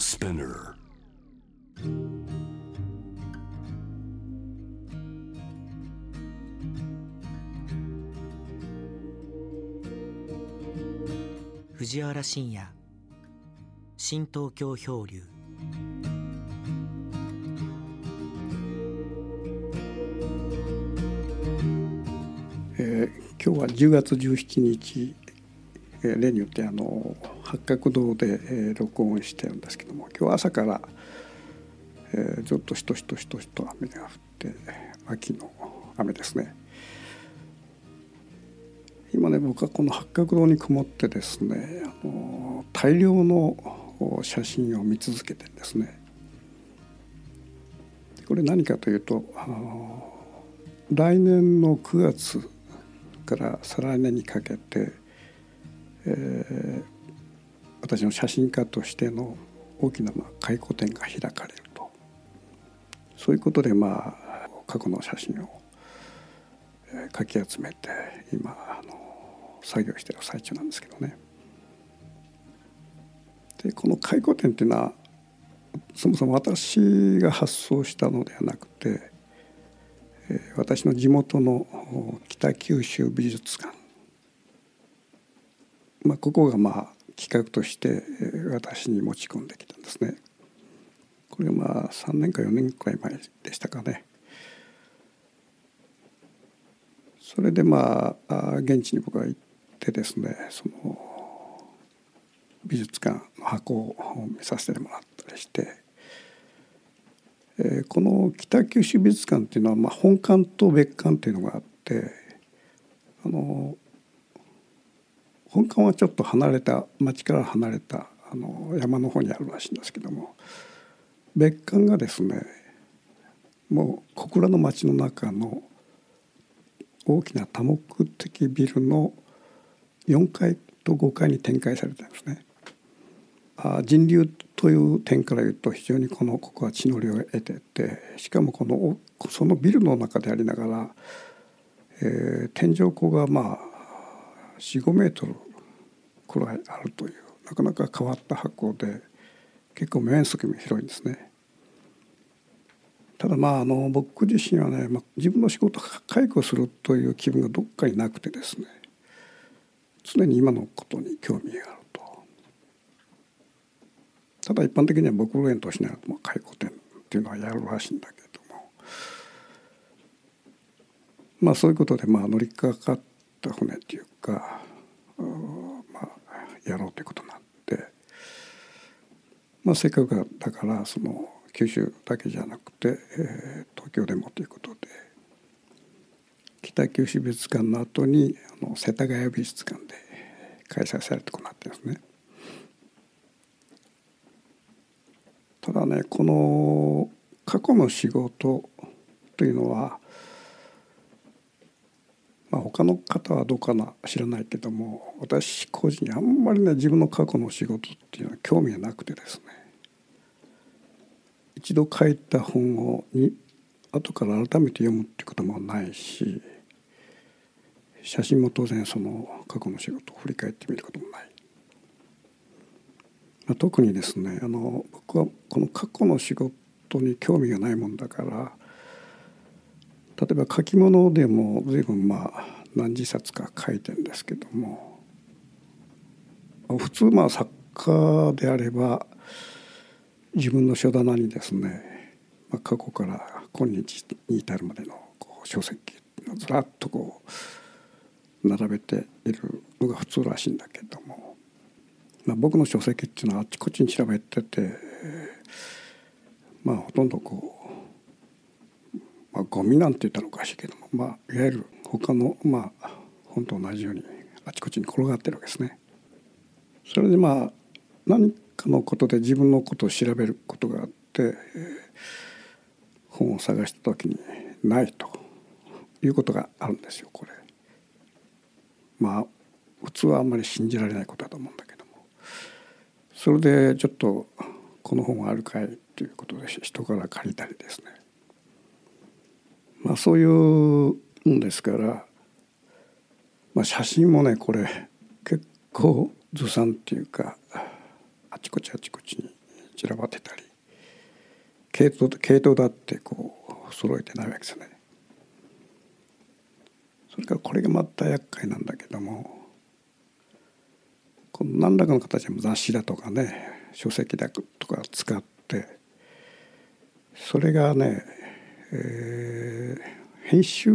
Spinner. 藤原信也新東京漂流えー今日は10月17日、えー例によってあの八角堂で、えー録音してるんですけども今日朝から、えーずっとしとしとしとしと雨が降って秋の雨ですね。今ね僕はこの八角堂に曇ってですねあの大量の写真を見続けてんですね。これ何かというとあの来年の9月から再来年にかけて、えー私の写真家としての大きな回顧展が開かれるとそういうことでまあ過去の写真をかき集めて今あの作業してる最中なんですけどね。でこの回顧展っていうのはそもそも私が発想したのではなくて私の地元の北九州美術館、まあ、ここがまあ企画として私に持ち込んできたんですね。これまあ3年か4年くらい前でしたかね。それでまああ現地に僕が行ってですねその美術館の箱を見させてもらったりしてえーこの北九州美術館っていうのは、まあ、本館と別館っていうのがあってあの本館はちょっと離れた町から離れたあの山の方にあるらしいんですけども別館がですねもう小倉の町の中の大きな多目的ビルの4階と5階に展開されてるんですね。あ人流という点から言うと非常にこのここは地の利を得ててしかもこのそのビルの中でありながら、えー天井高がまあ45メートルくらいあるというなかなか変わった箱で結構面積も広いんですね。ただまああの僕自身はね、まあ、自分の仕事を解雇するという気分がどっかになくてですね常に今のことに興味があると。ただ一般的には僕の園としながら解雇店っていうのはやるらしいんだけどもまあそういうことでまあ乗りかかった船っていうかまあやろうということになってまあせっかくだからその九州だけじゃなくて、えー東京でもということで北九州美術館の後にあの世田谷美術館で開催されるとこなってるんですね。ただねこの過去の仕事というのは、まあ、他の方はどうかな知らないけども私個人にあんまりね自分の過去の仕事っていうのは興味がなくてですね一度書いた本をに後から改めて読むっていうこともないし写真も当然その過去の仕事を振り返ってみることもない。まあ特にですねあの僕はこの過去の仕事に興味がないもんだから例えば書き物でも随分まあ何十冊か書いてるんですけども。普通まあ作家であれば自分の書棚にですね、まあ、過去から今日に至るまでのこう書籍をずらっとこう並べているのが普通らしいんだけども、まあ、僕の書籍っていうのはあっちこっちに調べててまあほとんどこう、まあ、ゴミなんて言ったらおかしいけども、まあ、いわゆる他のまあ本と同じようにあちこちに転がってるわけですね。それでまあ何かのことで自分のことを調べることがあって、本を探した時にないということがあるんですよこれ。まあ普通はあんまり信じられないことだと思うんだけどもそれでちょっとこの本はあるかいということで人から借りたりですねまあそういうんですから、まあ、写真もねこれ結構ずさんっていうかあちこちあちこちに散らばってたり系統系統だってこう揃えてないわけですね。それからこれがまた厄介なんだけどもこの何らかの形で雑誌だとかね書籍だとか使ってそれがね、えー、編集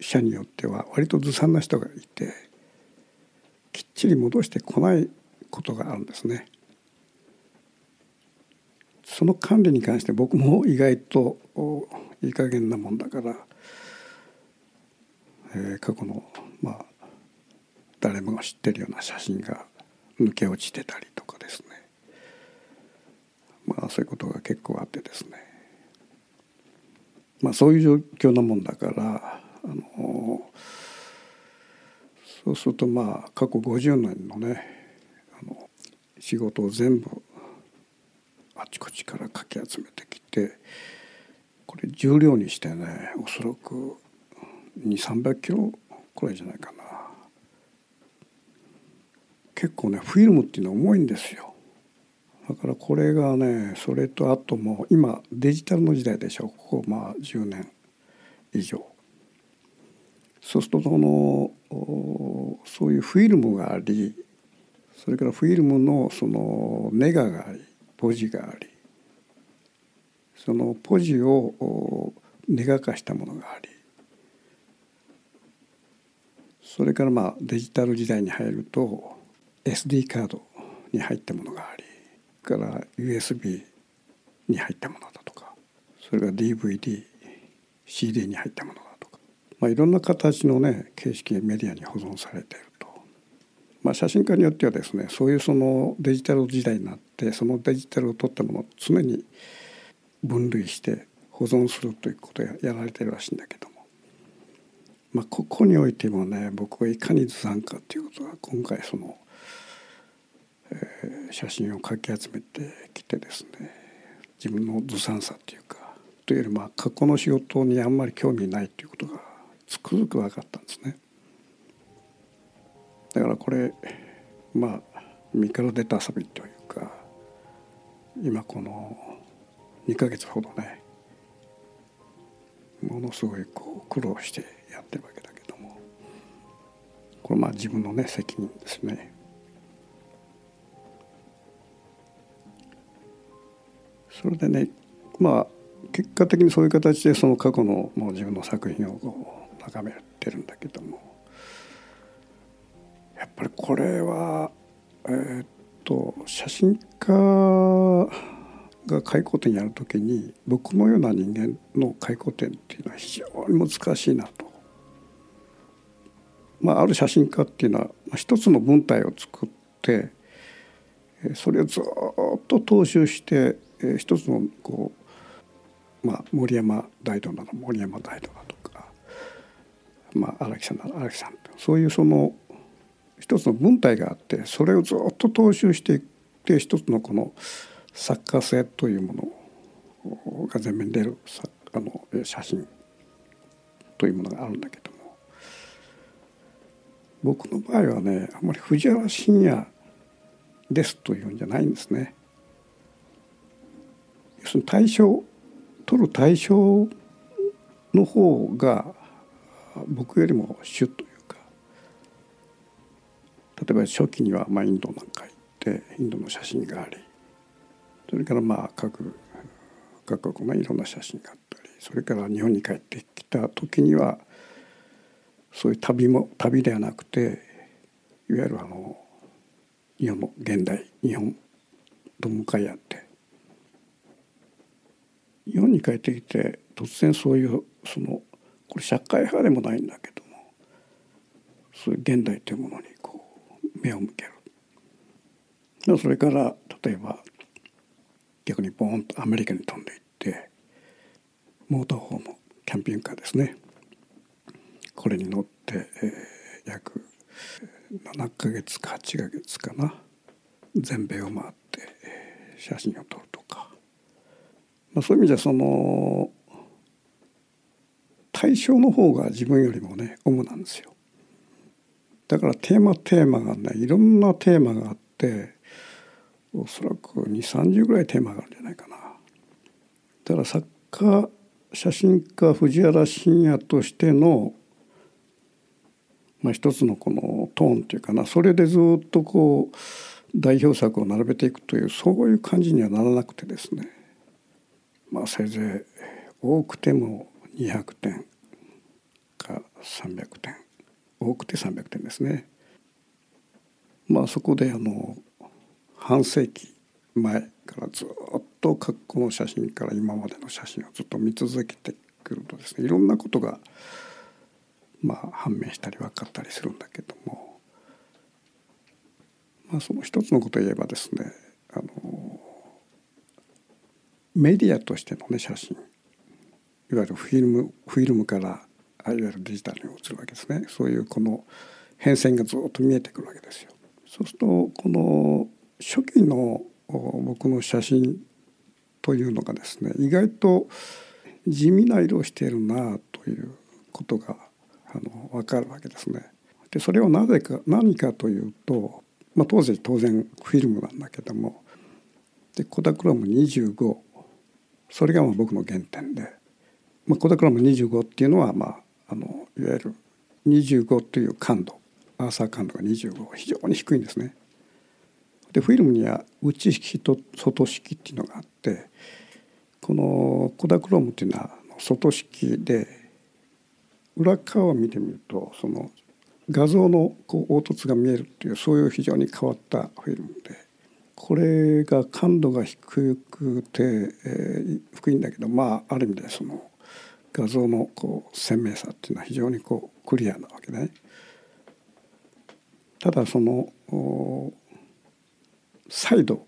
者によっては割とずさんな人がいてきっちり戻してこないことがあるんですね。その管理に関して僕も意外といい加減なもんだから、えー、過去のまあ誰もが知ってるような写真が抜け落ちてたりとかですねまあそういうことが結構あってですねまあそういう状況なもんだからあのそうするとまあ過去50年のねあの仕事を全部あちこちからかき集めてきてこれ重量にしてねおそらく2300キロくらいじゃないかな。結構ねフィルムっていうのは重いんですよ。だからこれがねそれとあとも今デジタルの時代でしょここまあ10年以上。そうするとそのそういうフィルムがありそれからフィルムのそのネガがありポジがありそのポジをネガ化したものがありそれからまあデジタル時代に入ると SD カードに入ったものがあり。から USB に入ったものだとかそれが DVDCD に入ったものだとか、まあ、いろんな形のね形式メディアに保存されていると、まあ、写真家によってはですねそういうそのデジタル時代になってそのデジタルを撮ったものを常に分類して保存するということをやられてるらしいんだけども、まあ、ここにおいてもね僕はいかにずさんかっていうことが今回その、写真をかき集めてきてですね自分のずさんさっていうかというよりまあ過去の仕事にあんまり興味ないということがつくづく分かったんですね。だからこれまあ身から出た遊びというか今この2ヶ月ほどねものすごいこう苦労してやってるわけだけどもこれまあ自分のね責任ですね。それでねまあ結果的にそういう形でその過去のもう自分の作品をこう眺めてるんだけどもやっぱりこれはえ、っと写真家が回顧展やる時に僕のような人間の回顧展っていうのは非常に難しいなと。まあ、ある写真家っていうのは一つの文体を作ってそれをずっと踏襲してえー、一つのこう、まあ、森山大道なら森山大道だとか、まあ、荒木さんなら荒木さんそういうその一つの文体があってそれをずっと踏襲していって一つのこの作家性というものが前面に出るあの写真というものがあるんだけども僕の場合はねあんまり藤原信也ですというんじゃないんですね。その対象取る対象の方が僕よりも主というか例えば初期にはまあインドなんか行ってインドの写真がありそれからまあ各各国のいろんな写真があったりそれから日本に帰ってきた時にはそういう旅も旅ではなくていわゆるあの日本の現代日本と向かい合って日本に帰ってきて突然そういうそのこれ社会派でもないんだけどもそういう現代というものにこう目を向ける。それから例えば逆にボーンとアメリカに飛んでいってモーターホームキャンピングカーですね。これに乗って、えー、約7ヶ月か8ヶ月かな。全米を回って写真を撮る。まあ、そういう意味じゃその対象の方が自分よりもね主なんですよ。だからテーマテーマがねいろんなテーマがあっておそらく2 3 0ぐらいテーマがあるんじゃないかな。だから作家写真家藤原信也としての、まあ、一つのこのトーンっていうかなそれでずっとこう代表作を並べていくというそういう感じにはならなくてですねまあせいぜい多くても200点か300点多くて300点ですね。まあそこであの半世紀前からずっと過去の写真から今までの写真をずっと見続けてくるとですねいろんなことがまあ判明したり分かったりするんだけども、まあ、その一つのことを言えばですねあのメディアとしてのね写真いわゆるフィルムフィルムからいわゆるデジタルに移るわけですねそういうこの変遷がずっと見えてくるわけですよ。そうするとこの初期の僕の写真というのがですね意外と地味な色をしているなということがあの分かるわけですね。でそれはなぜか何かというと、まあ、当時当然フィルムなんだけどもでコダクロム25それがまあ僕の原点で、まあ、コダクロム25っていうのは、まあ、あのいわゆる25という感度アーサー感度が25非常に低いんですね。でフィルムには内式と外式っていうのがあってこのコダクロームっていうのは外式で裏側を見てみるとその画像のこう凹凸が見えるっていうそういう非常に変わったフィルムでこれが感度が低くて、えー、低いんだけどまあある意味でその画像のこう鮮明さっていうのは非常にこうクリアなわけね。ただその再度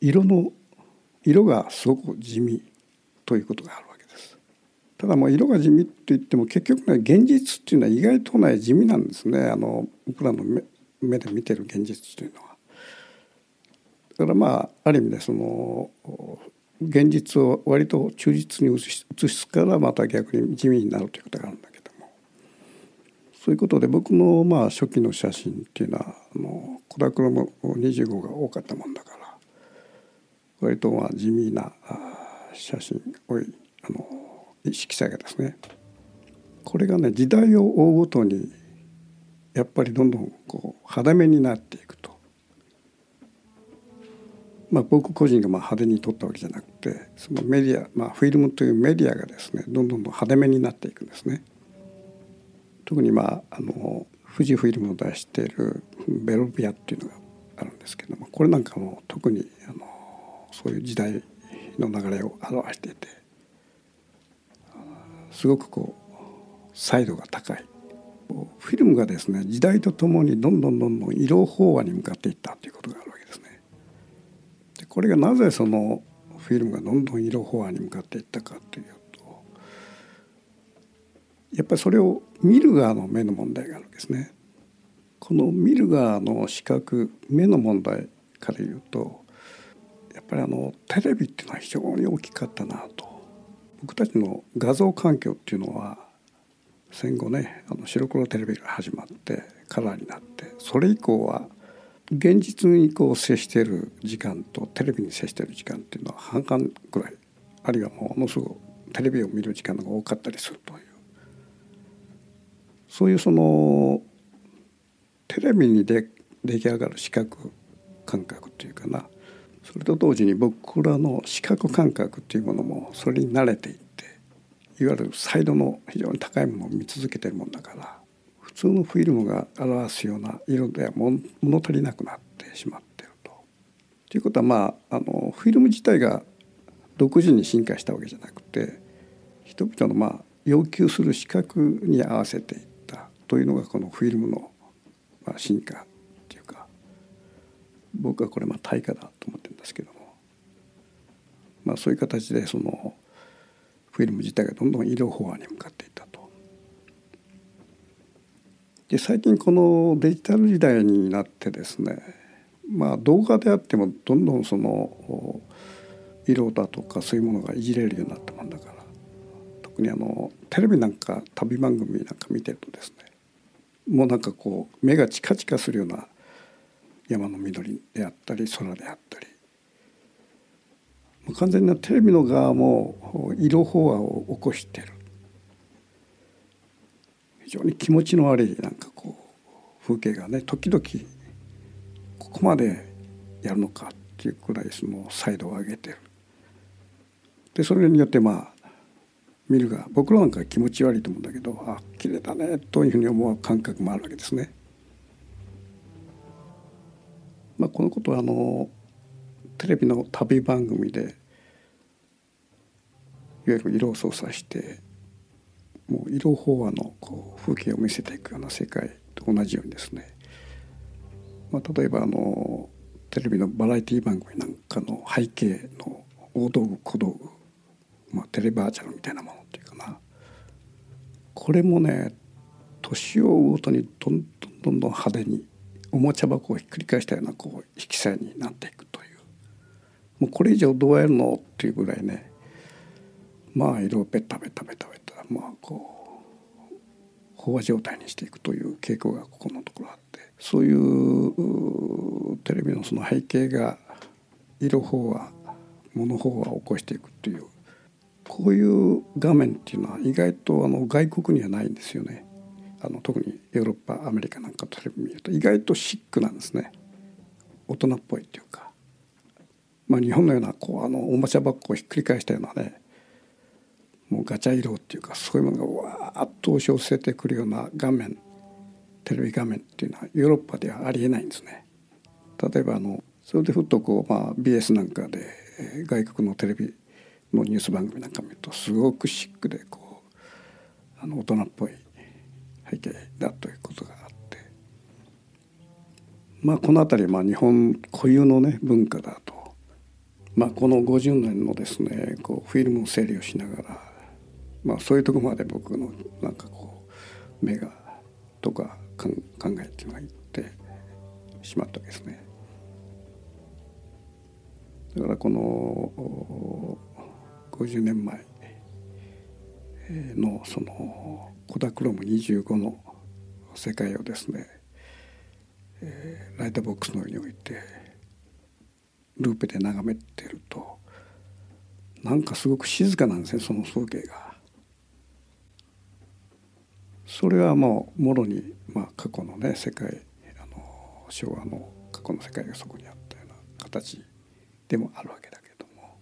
色の色がすごく地味ということがあるわけです。ただもう色が地味って言っても結局ね現実っていうのは意外とね地味なんですねあの僕らの目目で見てる現実というのは。からまあある意味でその現実を割と忠実に映すからまた逆に地味になるということがあるんだけどもそういうことで僕のまあ初期の写真っていうのはあのコダクロム25が多かったもんだから割とまあ地味な写真多いあの色彩がですねこれがね時代を追うごとにやっぱりどんどんこう肌目になっていくと。まあ、僕個人がまあ派手に撮ったわけじゃなくてそのメディア、まあ、フィルムというメディアがですねどんどんどん派手めになっていくんですね。特にまああの富士フィルムの出しているベロビアっていうのがあるんですけどもこれなんかも特にあのそういう時代の流れを表していてすごくこう彩度が高いフィルムがですね時代とともにどんどんどんどん色飽和に向かっていったということがあるわけですね。これがなぜそのフィルムがどんどん色飽和に向かっていったかというとやっぱりそれを見る側の目の問題があるわけですね。この見る側の視覚目の問題から言うとやっぱりあのテレビっていうのは非常に大きかったなと僕たちの画像環境っていうのは戦後ねあの白黒テレビが始まってカラーになってそれ以降は現実にこう接している時間とテレビに接している時間っていうのは半々ぐらいあるいはものすごくテレビを見る時間が多かったりするというそういうそのテレビにで出来上がる視覚感覚っていうかなそれと同時に僕らの視覚感覚っていうものもそれに慣れていっていわゆるサイドの非常に高いものを見続けてるもんだから普通のフィルムが表すような色では物足りなくなってしまってると。ということはまああのフィルム自体が独自に進化したわけじゃなくて人々のまあ要求する視覚に合わせていったというのがこのフィルムのまあ、進化っていうか僕はこれまあ対価だと思ってるんですけども、まあ、そういう形でそのフィルム自体がどんどん医療飽和に向かっていったと。で最近このデジタル時代になってですねまあ動画であってもどんどんその色だとかそういうものがいじれるようになったもんだから特にあのテレビなんか旅番組なんか見てるとですねもうなんかこう目がチカチカするような山の緑であったり空であったり完全なテレビの側も色飽和を起こしてる。非常に気持ちの悪いなんかこう風景がね時々ここまでやるのかっていうくらいその彩度を上げてるでそれによってまあ見るが僕らなんか気持ち悪いと思うんだけどあ綺麗だねというふうに思う感覚もあるわけですね。まあ、このことはあのテレビの旅番組でいわゆる色を操作してもう色飽和のこう風景を見せていくような世界と同じようにですね、まあ、例えばあのテレビのバラエティ番組なんかの背景の大道具小道具、まあ、テレバーチャルみたいなものっていうかな。これもね年を追うごとにどんどんどんどん派手におもちゃ箱をひっくり返したようなこう色彩になっていくという。もうこれ以上どうやるのっていうぐらいね。まあ色をベタベタベタベタ。まあこう飽和状態にしていくという傾向がここのところあってそういうテレビのその背景が色飽和物飽和を起こしていくっていうこういう画面っていうのは意外とあの外国にはないんですよね。あの特にヨーロッパアメリカなんかテレビ見ると意外とシックなんですね大人っぽいっていうか、まあ、日本のようなこうあのおもちゃ箱をひっくり返したようなねもうガチャ色っていうかそういうものがわーっと押し寄せてくるような画面テレビ画面っていうのはヨーロッパではありえないんですね。例えばあのそれでふっとこう、まあ、BS なんかで外国のテレビのニュース番組なんか見るとすごくシックでこうあの大人っぽい背景だということがあってまあこの辺りまあ日本固有のね文化だと、まあ、この50年のですねこうフィルムを整理をしながら、まあ、そういうとこまで僕のなんかこう目がとか考えていうのがいってしまったわけですね。だからこの50年前のそのコダクロム25の世界をですね、ライトボックスの上に置いてループで眺めてるとなんかすごく静かなんですねその風景が。それはもうもろに、まあ、過去のね世界あの昭和の過去の世界がそこにあったような形でもあるわけだけども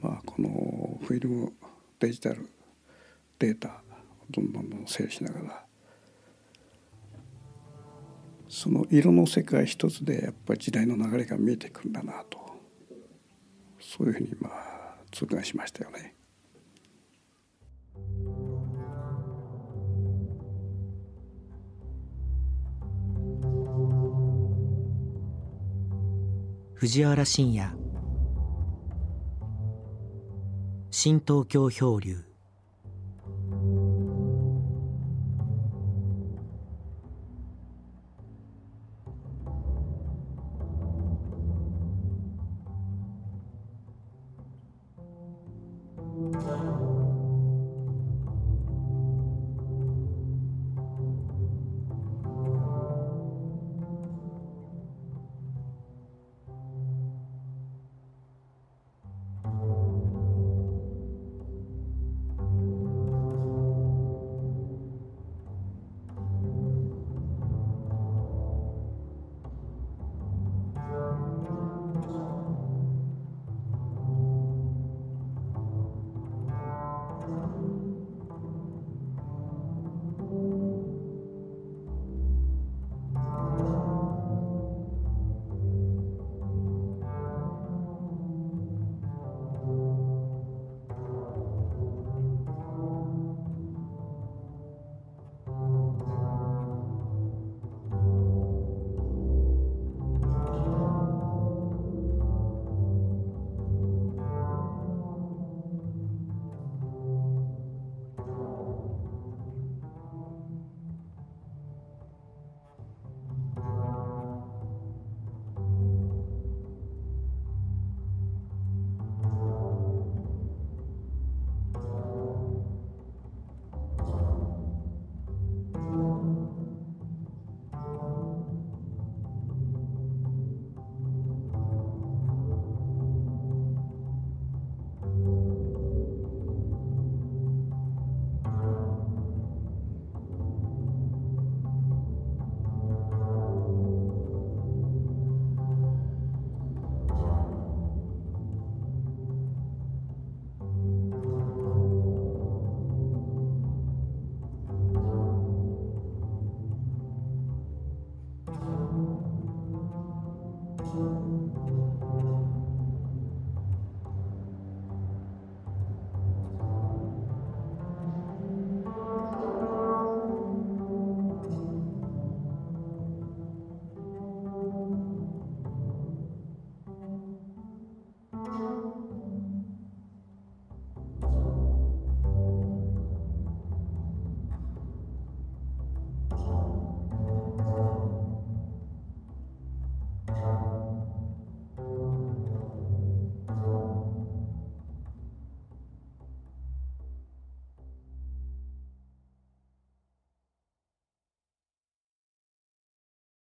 まあこのフィルムデジタルデータをどんどんどん整理しながらその色の世界一つでやっぱり時代の流れが見えてくるんだなとそういうふうにまあ痛感しましたよね。藤原信也。新東京漂流。